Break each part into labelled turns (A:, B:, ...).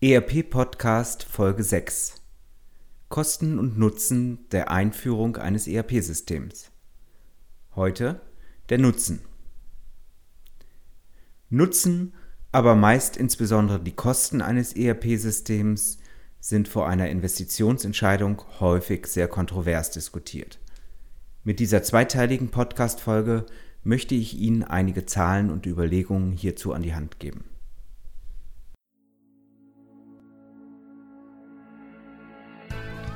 A: ERP Podcast Folge 6 Kosten und Nutzen der Einführung eines ERP-Systems. Heute der Nutzen. Nutzen, aber meist insbesondere die Kosten eines ERP-Systems sind vor einer Investitionsentscheidung häufig sehr kontrovers diskutiert. Mit dieser zweiteiligen Podcast-Folge möchte ich Ihnen einige Zahlen und Überlegungen hierzu an die Hand geben.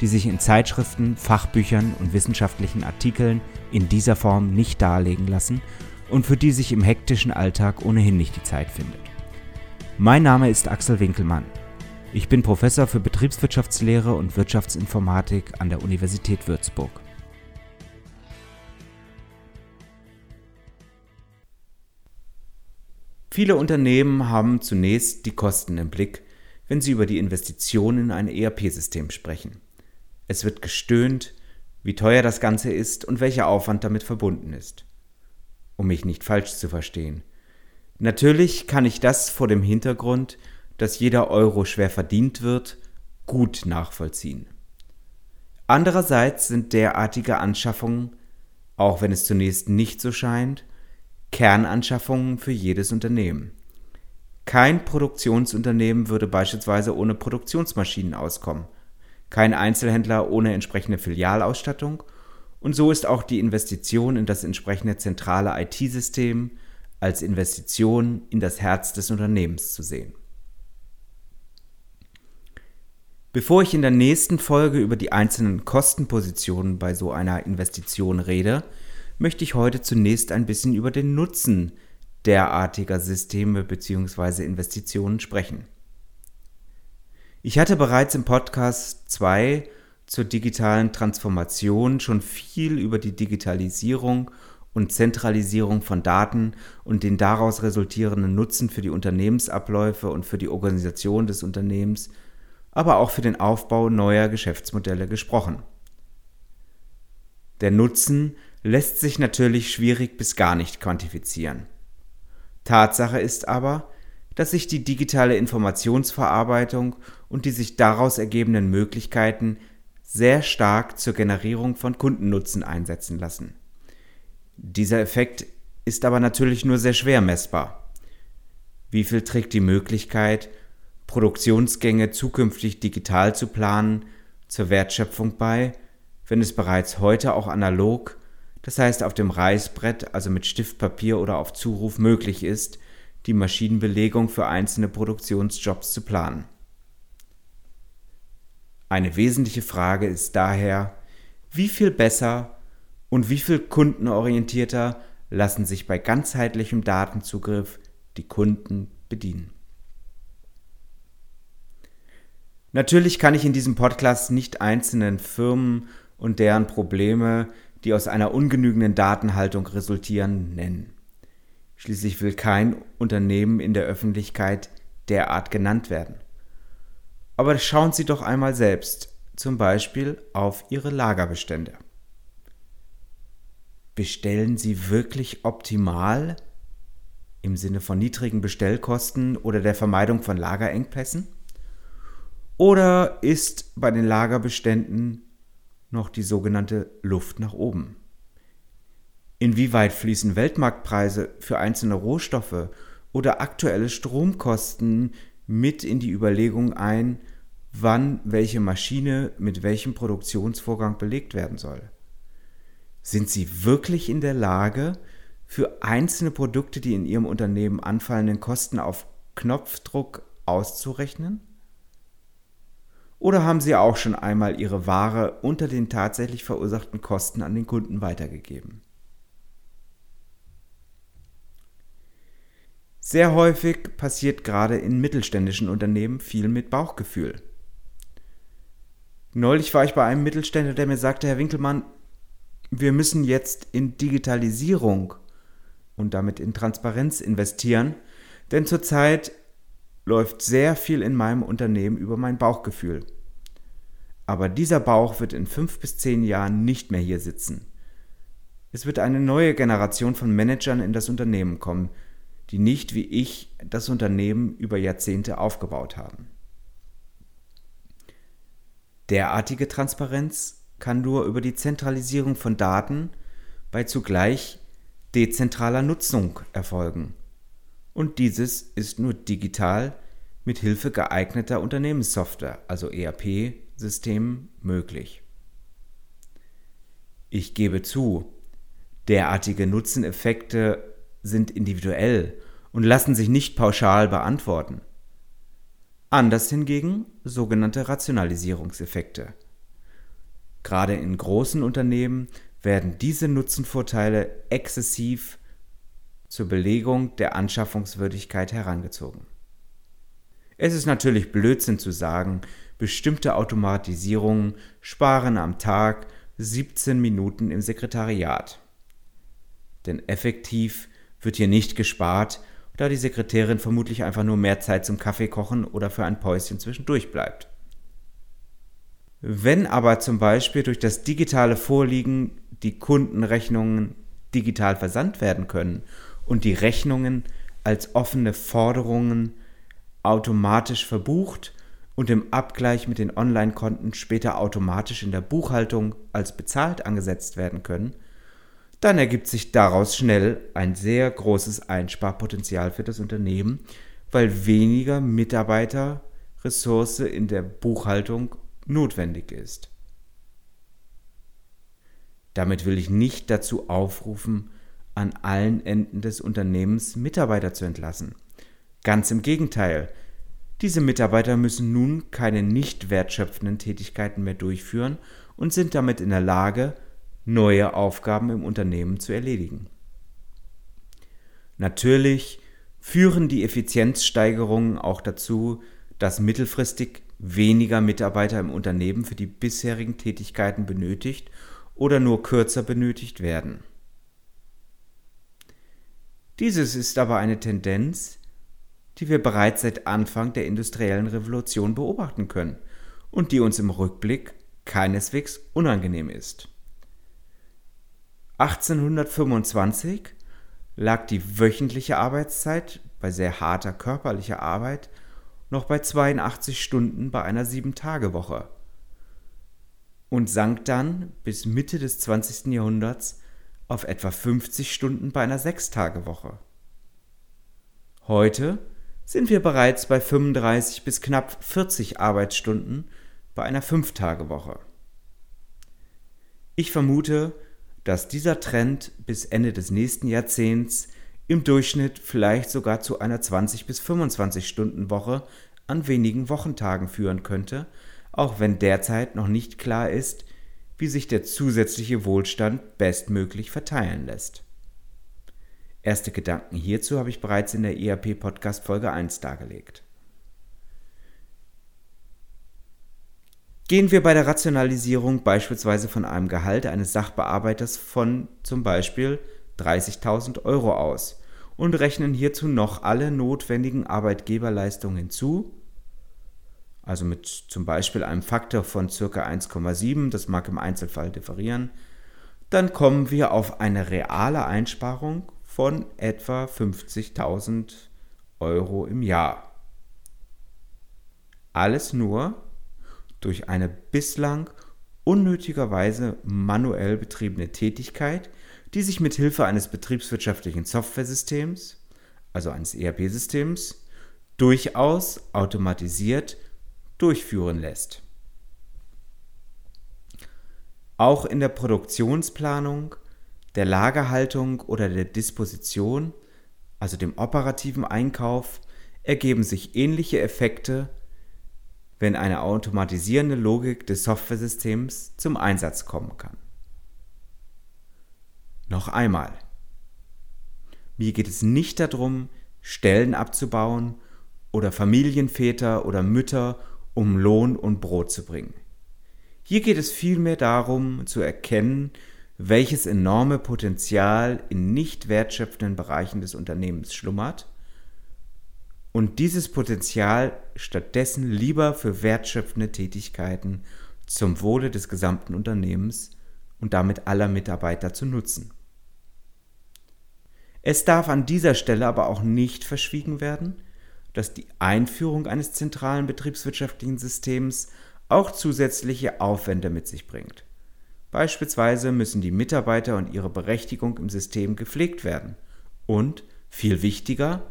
A: die sich in Zeitschriften, Fachbüchern und wissenschaftlichen Artikeln in dieser Form nicht darlegen lassen und für die sich im hektischen Alltag ohnehin nicht die Zeit findet. Mein Name ist Axel Winkelmann. Ich bin Professor für Betriebswirtschaftslehre und Wirtschaftsinformatik an der Universität Würzburg. Viele Unternehmen haben zunächst die Kosten im Blick, wenn sie über die Investition in ein ERP-System sprechen. Es wird gestöhnt, wie teuer das Ganze ist und welcher Aufwand damit verbunden ist. Um mich nicht falsch zu verstehen. Natürlich kann ich das vor dem Hintergrund, dass jeder Euro schwer verdient wird, gut nachvollziehen. Andererseits sind derartige Anschaffungen, auch wenn es zunächst nicht so scheint, Kernanschaffungen für jedes Unternehmen. Kein Produktionsunternehmen würde beispielsweise ohne Produktionsmaschinen auskommen kein Einzelhändler ohne entsprechende Filialausstattung und so ist auch die Investition in das entsprechende zentrale IT-System als Investition in das Herz des Unternehmens zu sehen. Bevor ich in der nächsten Folge über die einzelnen Kostenpositionen bei so einer Investition rede, möchte ich heute zunächst ein bisschen über den Nutzen derartiger Systeme bzw. Investitionen sprechen. Ich hatte bereits im Podcast 2 zur digitalen Transformation schon viel über die Digitalisierung und Zentralisierung von Daten und den daraus resultierenden Nutzen für die Unternehmensabläufe und für die Organisation des Unternehmens, aber auch für den Aufbau neuer Geschäftsmodelle gesprochen. Der Nutzen lässt sich natürlich schwierig bis gar nicht quantifizieren. Tatsache ist aber, dass sich die digitale Informationsverarbeitung und die sich daraus ergebenden Möglichkeiten sehr stark zur Generierung von Kundennutzen einsetzen lassen. Dieser Effekt ist aber natürlich nur sehr schwer messbar. Wie viel trägt die Möglichkeit, Produktionsgänge zukünftig digital zu planen, zur Wertschöpfung bei, wenn es bereits heute auch analog, das heißt auf dem Reißbrett, also mit Stiftpapier oder auf Zuruf möglich ist, die Maschinenbelegung für einzelne Produktionsjobs zu planen. Eine wesentliche Frage ist daher, wie viel besser und wie viel kundenorientierter lassen sich bei ganzheitlichem Datenzugriff die Kunden bedienen. Natürlich kann ich in diesem Podcast nicht einzelnen Firmen und deren Probleme, die aus einer ungenügenden Datenhaltung resultieren, nennen. Schließlich will kein Unternehmen in der Öffentlichkeit derart genannt werden. Aber schauen Sie doch einmal selbst, zum Beispiel auf Ihre Lagerbestände. Bestellen Sie wirklich optimal im Sinne von niedrigen Bestellkosten oder der Vermeidung von Lagerengpässen? Oder ist bei den Lagerbeständen noch die sogenannte Luft nach oben? Inwieweit fließen Weltmarktpreise für einzelne Rohstoffe oder aktuelle Stromkosten mit in die Überlegung ein, wann welche Maschine mit welchem Produktionsvorgang belegt werden soll? Sind Sie wirklich in der Lage, für einzelne Produkte die in Ihrem Unternehmen anfallenden Kosten auf Knopfdruck auszurechnen? Oder haben Sie auch schon einmal Ihre Ware unter den tatsächlich verursachten Kosten an den Kunden weitergegeben? Sehr häufig passiert gerade in mittelständischen Unternehmen viel mit Bauchgefühl. Neulich war ich bei einem Mittelständler, der mir sagte, Herr Winkelmann, wir müssen jetzt in Digitalisierung und damit in Transparenz investieren, denn zurzeit läuft sehr viel in meinem Unternehmen über mein Bauchgefühl. Aber dieser Bauch wird in fünf bis zehn Jahren nicht mehr hier sitzen. Es wird eine neue Generation von Managern in das Unternehmen kommen, die nicht wie ich das Unternehmen über Jahrzehnte aufgebaut haben. Derartige Transparenz kann nur über die Zentralisierung von Daten bei zugleich dezentraler Nutzung erfolgen. Und dieses ist nur digital mit Hilfe geeigneter Unternehmenssoftware, also ERP-Systemen, möglich. Ich gebe zu, derartige Nutzeneffekte sind individuell und lassen sich nicht pauschal beantworten. Anders hingegen sogenannte Rationalisierungseffekte. Gerade in großen Unternehmen werden diese Nutzenvorteile exzessiv zur Belegung der Anschaffungswürdigkeit herangezogen. Es ist natürlich Blödsinn zu sagen, bestimmte Automatisierungen sparen am Tag 17 Minuten im Sekretariat. Denn effektiv wird hier nicht gespart, da die Sekretärin vermutlich einfach nur mehr Zeit zum Kaffee kochen oder für ein Päuschen zwischendurch bleibt. Wenn aber zum Beispiel durch das digitale Vorliegen die Kundenrechnungen digital versandt werden können und die Rechnungen als offene Forderungen automatisch verbucht und im Abgleich mit den Online-Konten später automatisch in der Buchhaltung als bezahlt angesetzt werden können, dann ergibt sich daraus schnell ein sehr großes Einsparpotenzial für das Unternehmen, weil weniger Mitarbeiterressource in der Buchhaltung notwendig ist. Damit will ich nicht dazu aufrufen, an allen Enden des Unternehmens Mitarbeiter zu entlassen. Ganz im Gegenteil, diese Mitarbeiter müssen nun keine nicht wertschöpfenden Tätigkeiten mehr durchführen und sind damit in der Lage, neue Aufgaben im Unternehmen zu erledigen. Natürlich führen die Effizienzsteigerungen auch dazu, dass mittelfristig weniger Mitarbeiter im Unternehmen für die bisherigen Tätigkeiten benötigt oder nur kürzer benötigt werden. Dieses ist aber eine Tendenz, die wir bereits seit Anfang der industriellen Revolution beobachten können und die uns im Rückblick keineswegs unangenehm ist. 1825 lag die wöchentliche Arbeitszeit bei sehr harter körperlicher Arbeit noch bei 82 Stunden bei einer 7-Tage-Woche und sank dann bis Mitte des 20. Jahrhunderts auf etwa 50 Stunden bei einer 6-Tage-Woche. Heute sind wir bereits bei 35 bis knapp 40 Arbeitsstunden bei einer 5-Tage-Woche. Ich vermute, dass dieser Trend bis Ende des nächsten Jahrzehnts im Durchschnitt vielleicht sogar zu einer 20 bis 25 Stunden Woche an wenigen Wochentagen führen könnte, auch wenn derzeit noch nicht klar ist, wie sich der zusätzliche Wohlstand bestmöglich verteilen lässt. Erste Gedanken hierzu habe ich bereits in der ERP Podcast Folge 1 dargelegt. Gehen wir bei der Rationalisierung beispielsweise von einem Gehalt eines Sachbearbeiters von zum Beispiel 30.000 Euro aus und rechnen hierzu noch alle notwendigen Arbeitgeberleistungen hinzu, also mit zum Beispiel einem Faktor von ca. 1,7, das mag im Einzelfall differieren, dann kommen wir auf eine reale Einsparung von etwa 50.000 Euro im Jahr. Alles nur, durch eine bislang unnötigerweise manuell betriebene Tätigkeit, die sich mit Hilfe eines betriebswirtschaftlichen Softwaresystems, also eines ERP-Systems, durchaus automatisiert durchführen lässt. Auch in der Produktionsplanung, der Lagerhaltung oder der Disposition, also dem operativen Einkauf, ergeben sich ähnliche Effekte wenn eine automatisierende Logik des Softwaresystems zum Einsatz kommen kann. Noch einmal. Mir geht es nicht darum, Stellen abzubauen oder Familienväter oder Mütter um Lohn und Brot zu bringen. Hier geht es vielmehr darum zu erkennen, welches enorme Potenzial in nicht wertschöpfenden Bereichen des Unternehmens schlummert und dieses Potenzial stattdessen lieber für wertschöpfende Tätigkeiten zum Wohle des gesamten Unternehmens und damit aller Mitarbeiter zu nutzen. Es darf an dieser Stelle aber auch nicht verschwiegen werden, dass die Einführung eines zentralen betriebswirtschaftlichen Systems auch zusätzliche Aufwände mit sich bringt. Beispielsweise müssen die Mitarbeiter und ihre Berechtigung im System gepflegt werden und, viel wichtiger,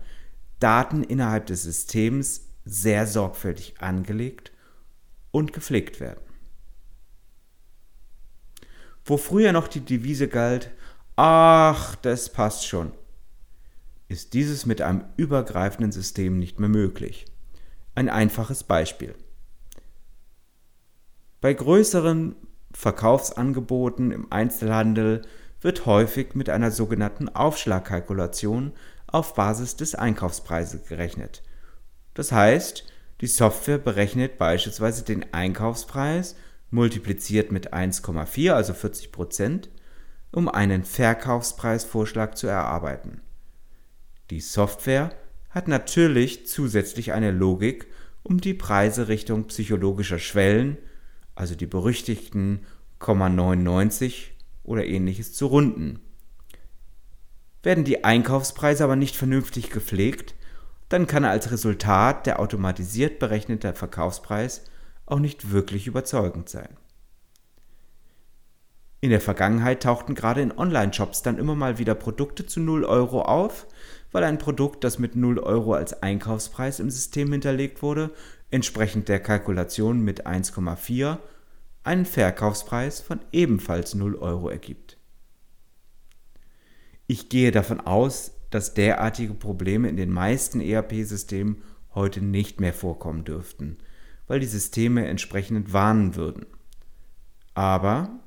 A: Daten innerhalb des Systems sehr sorgfältig angelegt und gepflegt werden. Wo früher noch die Devise galt, ach, das passt schon, ist dieses mit einem übergreifenden System nicht mehr möglich. Ein einfaches Beispiel. Bei größeren Verkaufsangeboten im Einzelhandel wird häufig mit einer sogenannten Aufschlagkalkulation auf Basis des Einkaufspreises gerechnet. Das heißt, die Software berechnet beispielsweise den Einkaufspreis multipliziert mit 1,4, also 40 Prozent, um einen Verkaufspreisvorschlag zu erarbeiten. Die Software hat natürlich zusätzlich eine Logik, um die Preise Richtung psychologischer Schwellen, also die berüchtigten 0,99 oder ähnliches zu runden. Werden die Einkaufspreise aber nicht vernünftig gepflegt, dann kann als Resultat der automatisiert berechnete Verkaufspreis auch nicht wirklich überzeugend sein. In der Vergangenheit tauchten gerade in Online-Shops dann immer mal wieder Produkte zu 0 Euro auf, weil ein Produkt, das mit 0 Euro als Einkaufspreis im System hinterlegt wurde, entsprechend der Kalkulation mit 1,4 einen Verkaufspreis von ebenfalls 0 Euro ergibt. Ich gehe davon aus, dass derartige Probleme in den meisten ERP-Systemen heute nicht mehr vorkommen dürften, weil die Systeme entsprechend warnen würden. Aber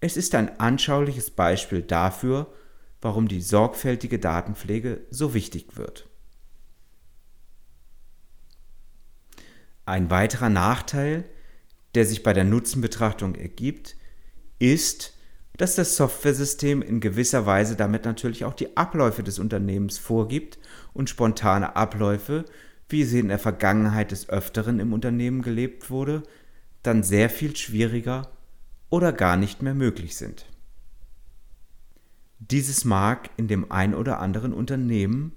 A: es ist ein anschauliches Beispiel dafür, warum die sorgfältige Datenpflege so wichtig wird. Ein weiterer Nachteil, der sich bei der Nutzenbetrachtung ergibt, ist, dass das Softwaresystem in gewisser Weise damit natürlich auch die Abläufe des Unternehmens vorgibt und spontane Abläufe, wie sie in der Vergangenheit des Öfteren im Unternehmen gelebt wurde, dann sehr viel schwieriger oder gar nicht mehr möglich sind. Dieses mag in dem ein oder anderen Unternehmen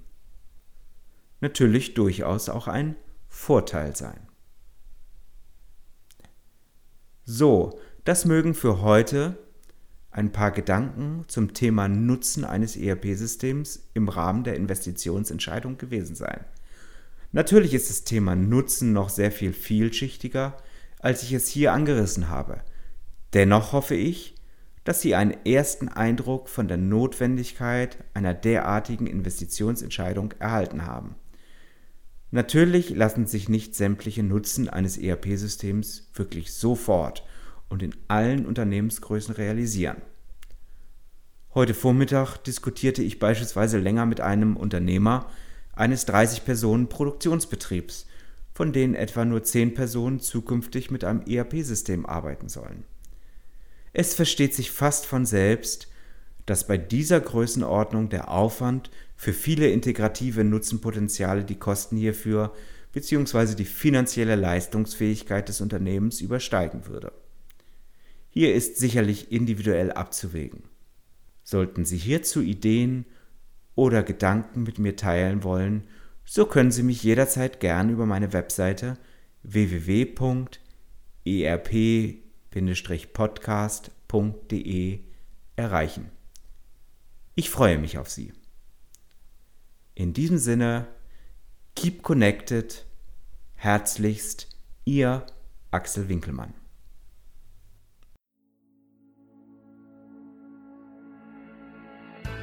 A: natürlich durchaus auch ein Vorteil sein. So, das mögen für heute ein paar Gedanken zum Thema Nutzen eines ERP-Systems im Rahmen der Investitionsentscheidung gewesen sein. Natürlich ist das Thema Nutzen noch sehr viel vielschichtiger, als ich es hier angerissen habe. Dennoch hoffe ich, dass Sie einen ersten Eindruck von der Notwendigkeit einer derartigen Investitionsentscheidung erhalten haben. Natürlich lassen sich nicht sämtliche Nutzen eines ERP-Systems wirklich sofort und in allen Unternehmensgrößen realisieren. Heute Vormittag diskutierte ich beispielsweise länger mit einem Unternehmer eines 30-Personen-Produktionsbetriebs, von denen etwa nur 10 Personen zukünftig mit einem ERP-System arbeiten sollen. Es versteht sich fast von selbst, dass bei dieser Größenordnung der Aufwand für viele integrative Nutzenpotenziale die Kosten hierfür bzw. die finanzielle Leistungsfähigkeit des Unternehmens übersteigen würde. Hier ist sicherlich individuell abzuwägen. Sollten Sie hierzu Ideen oder Gedanken mit mir teilen wollen, so können Sie mich jederzeit gern über meine Webseite www.erp-podcast.de erreichen. Ich freue mich auf Sie. In diesem Sinne, keep connected. Herzlichst, Ihr Axel Winkelmann.